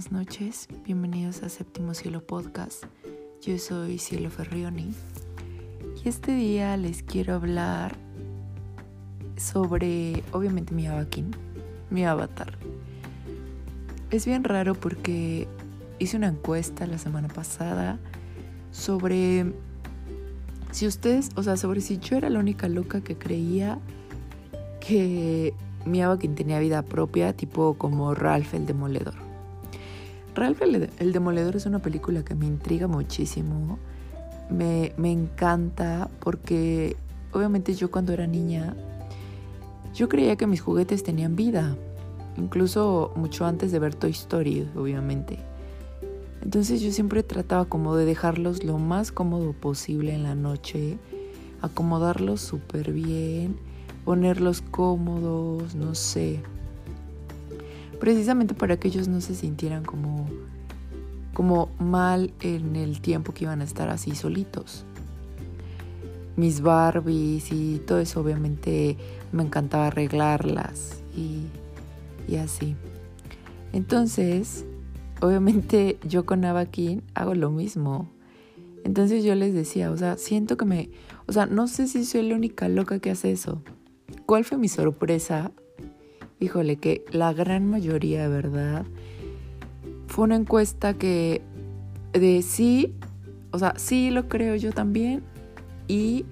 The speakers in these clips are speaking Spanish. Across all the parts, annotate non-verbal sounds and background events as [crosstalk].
buenas noches, bienvenidos a Séptimo Cielo Podcast. Yo soy Cielo Ferrioni y este día les quiero hablar sobre, obviamente, mi avakin, mi avatar. Es bien raro porque hice una encuesta la semana pasada sobre si ustedes, o sea, sobre si yo era la única loca que creía que mi avakin tenía vida propia, tipo como Ralph el Demoledor. Ralph el, Demoledor es una película que me intriga muchísimo. Me, me encanta porque obviamente yo cuando era niña, yo creía que mis juguetes tenían vida. Incluso mucho antes de ver Toy Story, obviamente. Entonces yo siempre trataba como de dejarlos lo más cómodo posible en la noche, acomodarlos súper bien, ponerlos cómodos, no sé precisamente para que ellos no se sintieran como, como mal en el tiempo que iban a estar así solitos. Mis Barbies y todo eso obviamente me encantaba arreglarlas y, y así. Entonces, obviamente yo con Avakin hago lo mismo. Entonces yo les decía, o sea, siento que me, o sea, no sé si soy la única loca que hace eso. ¿Cuál fue mi sorpresa híjole, que la gran mayoría, ¿verdad? Fue una encuesta que de sí, o sea, sí lo creo yo también y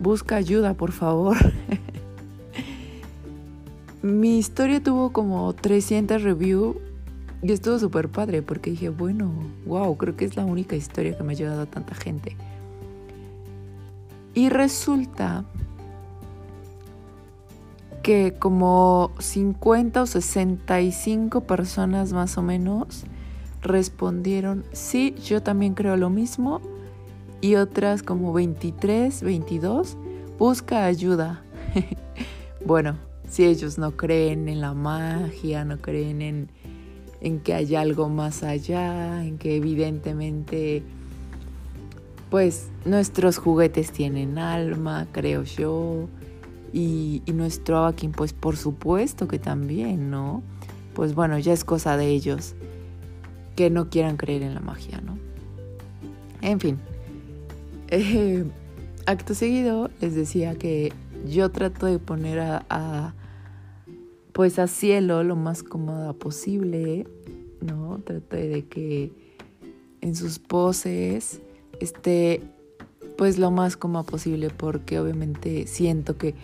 busca ayuda, por favor. [laughs] Mi historia tuvo como 300 reviews y estuvo súper padre porque dije, bueno, wow, creo que es la única historia que me ha ayudado a tanta gente. Y resulta que como 50 o 65 personas más o menos respondieron, sí, yo también creo lo mismo. Y otras como 23, 22, busca ayuda. [laughs] bueno, si ellos no creen en la magia, no creen en, en que hay algo más allá, en que evidentemente pues nuestros juguetes tienen alma, creo yo y, nuestro Avakin, pues por supuesto que también, ¿no? Pues bueno, ya es cosa de ellos que no quieran creer en la magia, ¿no? En fin, [laughs] eh, acto seguido les decía que yo trato de poner a, pues a cielo lo más cómoda posible, ¿no? Trato de que en sus poses esté pues lo más cómoda posible porque obviamente siento que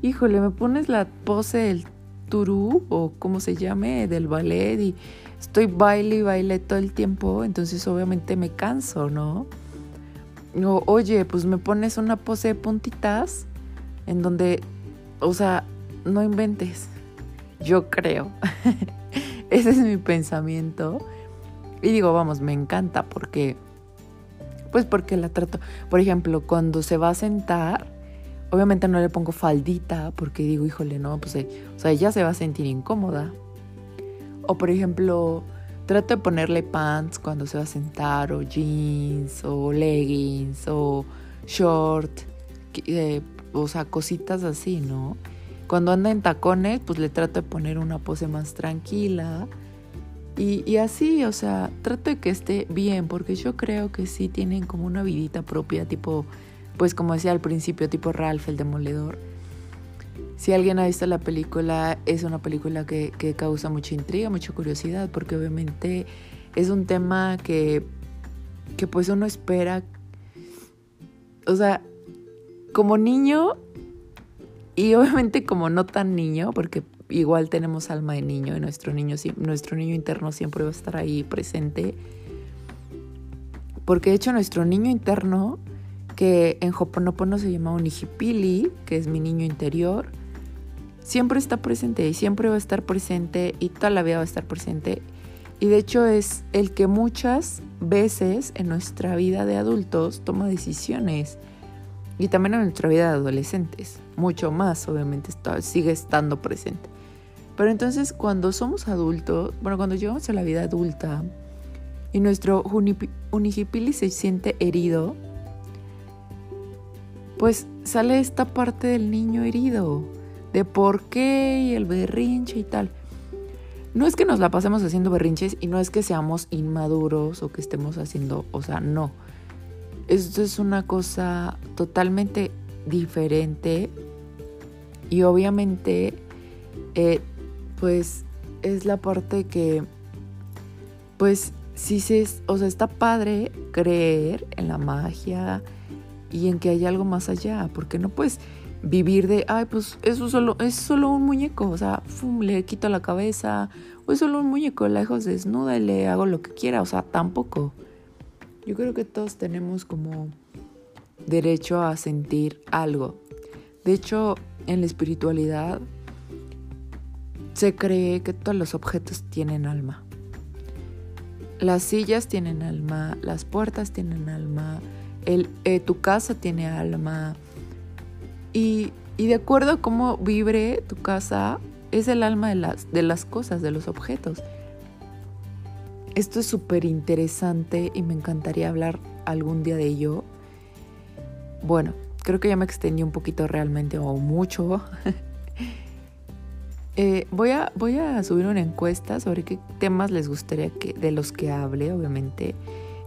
híjole, me pones la pose del turú o como se llame, del ballet y estoy baile y baile todo el tiempo, entonces obviamente me canso, ¿no? O, oye, pues me pones una pose de puntitas en donde, o sea, no inventes. Yo creo. [laughs] Ese es mi pensamiento. Y digo, vamos, me encanta porque, pues porque la trato. Por ejemplo, cuando se va a sentar, Obviamente no le pongo faldita porque digo, híjole, no, pues, eh, o sea, ella se va a sentir incómoda. O por ejemplo, trato de ponerle pants cuando se va a sentar, o jeans, o leggings, o short, eh, o sea, cositas así, ¿no? Cuando anda en tacones, pues le trato de poner una pose más tranquila. Y, así, o sea, trato de que esté bien, porque yo creo que sí tienen como una vidita propia, tipo pues como decía al principio, tipo Ralph el Demoledor. Si alguien ha visto la película, es una película que, causa mucha intriga, mucha curiosidad, porque obviamente es un tema que, que pues uno espera, o sea, como niño y obviamente como no tan niño, porque igual tenemos alma de niño y nuestro niño, nuestro niño interno siempre va a estar ahí presente. Porque de hecho nuestro niño interno que en Hoponopono se llama Onihipili, que es mi niño interior, siempre está presente y siempre va a estar presente y toda la vida va a estar presente. Y de hecho es el que muchas veces en nuestra vida de adultos toma decisiones. Y también en nuestra vida de adolescentes. Mucho más, obviamente, sigue estando presente. Pero entonces cuando somos adultos, bueno, cuando llegamos a la vida adulta y nuestro Unihipili se siente herido, pues sale esta parte del niño herido, de por qué y el berrinche y tal. no es que nos la pasemos haciendo berrinches y no es que seamos inmaduros o que estemos haciendo, o sea, no. Esto es una cosa totalmente diferente y obviamente, eh, pues es la parte que, pues sí se, o sea, está padre creer en la magia y en que hay algo más allá, porque no puedes vivir de, ay, pues eso solo, es solo un muñeco, o sea, le quito la cabeza, o es solo un muñeco, la dejo desnuda y le hago lo que quiera, o sea, tampoco. Yo creo que todos tenemos como derecho a sentir algo. De hecho, en la espiritualidad se cree que todos los objetos tienen alma. Las sillas tienen alma, las puertas tienen alma, eh, tu casa tiene alma, y, de acuerdo a cómo vibre tu casa, es el alma de las, de las cosas, de los objetos. Esto es súper interesante y me encantaría hablar algún día de ello. Bueno, creo que ya me extendí un poquito realmente o mucho. [laughs] Eh, voy, a, voy a subir una encuesta sobre qué temas les gustaría que, de los que hable, obviamente.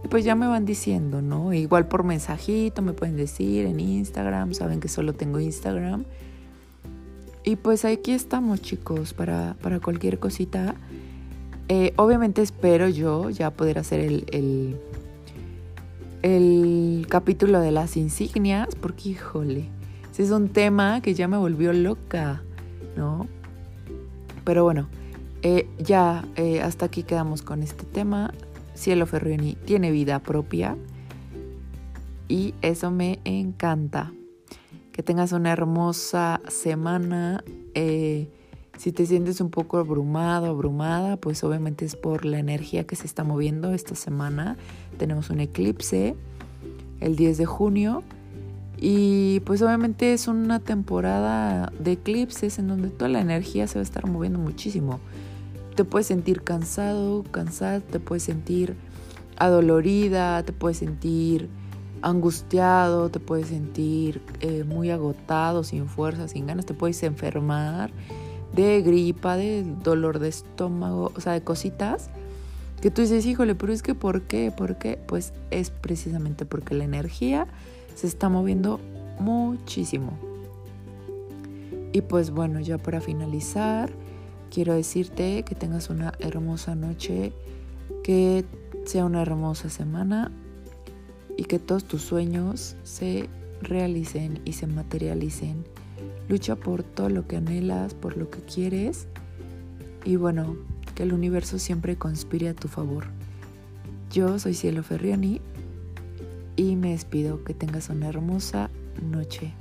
Y pues ya me van diciendo, ¿no? Igual por mensajito me pueden decir en Instagram, saben que solo tengo Instagram. Y pues aquí estamos chicos para, para cualquier cosita. Eh, obviamente espero yo ya poder hacer el, el, el capítulo de las insignias, porque híjole, ese es un tema que ya me volvió loca, ¿no? Pero bueno, eh, ya eh, hasta aquí quedamos con este tema. Cielo Ferrioni tiene vida propia y eso me encanta. Que tengas una hermosa semana. Eh, si te sientes un poco abrumado, abrumada, pues obviamente es por la energía que se está moviendo esta semana. Tenemos un eclipse el 10 de junio y pues obviamente es una temporada de eclipses en donde toda la energía se va a estar moviendo muchísimo te puedes sentir cansado, cansada, te puedes sentir adolorida, te puedes sentir angustiado, te puedes sentir eh, muy agotado, sin fuerza, sin ganas, te puedes enfermar de gripa, de dolor de estómago, o sea, de cositas que tú dices, híjole, pero es que ¿por qué? ¿Por qué? Pues es precisamente porque la energía se está moviendo muchísimo. Y pues bueno, ya para finalizar, quiero decirte que tengas una hermosa noche, que sea una hermosa semana y que todos tus sueños se realicen y se materialicen. Lucha por todo lo que anhelas, por lo que quieres y bueno, que el universo siempre conspire a tu favor. Yo soy Cielo Ferrioni y me despido. Que tengas una hermosa noche.